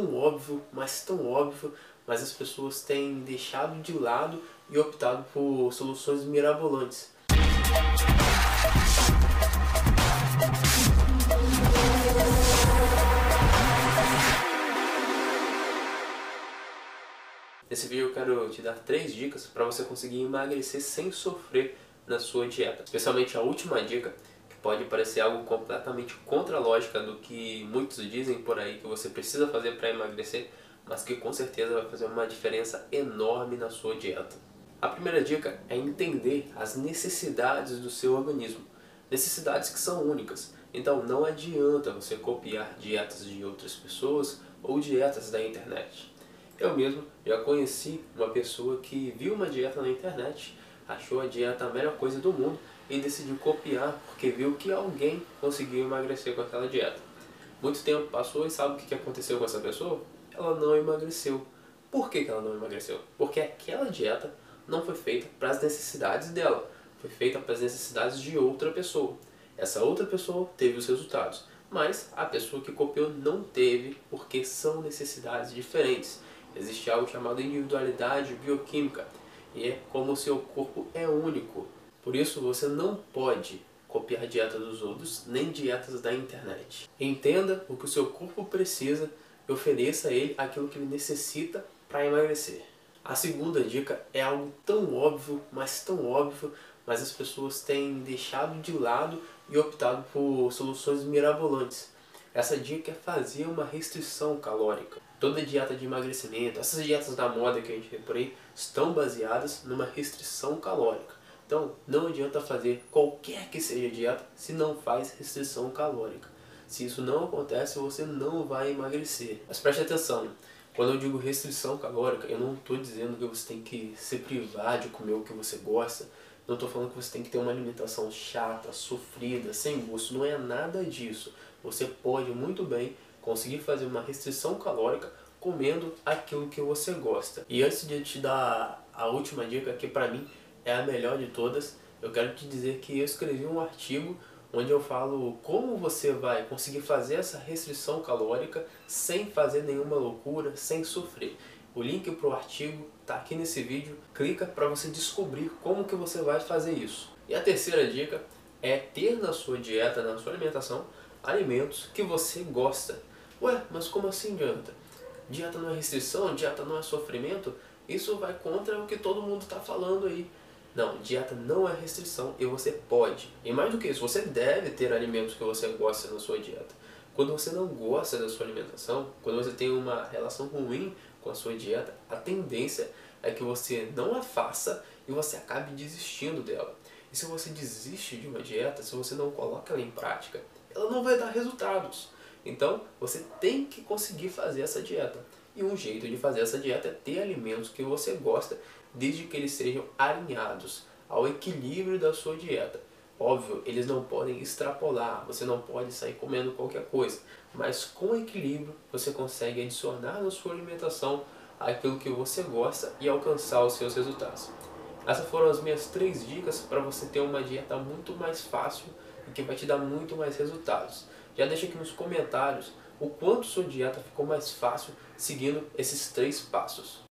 tão óbvio, mas tão óbvio, mas as pessoas têm deixado de lado e optado por soluções mirabolantes. Nesse vídeo eu quero te dar três dicas para você conseguir emagrecer sem sofrer na sua dieta. Especialmente a última dica, pode parecer algo completamente contra a lógica do que muitos dizem por aí que você precisa fazer para emagrecer, mas que com certeza vai fazer uma diferença enorme na sua dieta. A primeira dica é entender as necessidades do seu organismo. Necessidades que são únicas. Então não adianta você copiar dietas de outras pessoas ou dietas da internet. Eu mesmo já conheci uma pessoa que viu uma dieta na internet, achou a dieta a melhor coisa do mundo e decidiu copiar porque viu que alguém conseguiu emagrecer com aquela dieta. Muito tempo passou e sabe o que aconteceu com essa pessoa? Ela não emagreceu. Por que, ela não emagreceu? Porque aquela dieta não foi feita para as necessidades dela, foi feita para as necessidades de outra pessoa. Essa outra pessoa teve os resultados, mas a pessoa que copiou não teve porque são necessidades diferentes. Existe algo chamado individualidade bioquímica e é como o seu corpo é único. Por isso você não pode copiar dieta dos outros, nem dietas da internet. Entenda o que o seu corpo precisa e ofereça a ele aquilo que ele necessita para emagrecer. A segunda dica é algo tão óbvio, mas tão óbvio, mas as pessoas têm deixado de lado e optado por soluções mirabolantes. Essa dica é fazer uma restrição calórica. Toda dieta de emagrecimento, essas dietas da moda que a gente vê por aí, estão baseadas numa restrição calórica. Então, não adianta fazer qualquer que seja dieta se não faz restrição calórica. Se isso não acontece, você não vai emagrecer. Mas preste atenção, quando eu digo restrição calórica, eu não estou dizendo que você tem que se privar de comer o que você gosta. Não estou falando que você tem que ter uma alimentação chata, sofrida, sem gosto. Não é nada disso. Você pode muito bem conseguir fazer uma restrição calórica comendo aquilo que você gosta. E antes de te dar a última dica, que para mim é a melhor de todas, eu quero te dizer que eu escrevi um artigo onde eu falo como você vai conseguir fazer essa restrição calórica sem fazer nenhuma loucura, sem sofrer. O link para o artigo está aqui nesse vídeo, clica para você descobrir como que você vai fazer isso. E a terceira dica é ter na sua dieta, na sua alimentação, alimentos que você gosta. Ué, mas como assim, Jonathan? Dieta não é restrição, dieta não é sofrimento? Isso vai contra o que todo mundo está falando aí. Não, dieta não é restrição e você pode. E mais do que isso, você deve ter alimentos que você gosta na sua dieta. Quando você não gosta da sua alimentação, quando você tem uma relação ruim com a sua dieta, a tendência é que você não a faça e você acabe desistindo dela. E se você desiste de uma dieta, se você não coloca ela em prática, ela não vai dar resultados. Então, você tem que conseguir fazer essa dieta. E um jeito de fazer essa dieta é ter alimentos que você gosta, desde que eles sejam alinhados ao equilíbrio da sua dieta. Óbvio, eles não podem extrapolar, você não pode sair comendo qualquer coisa, mas com equilíbrio você consegue adicionar na sua alimentação aquilo que você gosta e alcançar os seus resultados. Essas foram as minhas três dicas para você ter uma dieta muito mais fácil e que vai te dar muito mais resultados. Já deixa aqui nos comentários o quanto sua dieta ficou mais fácil seguindo esses três passos.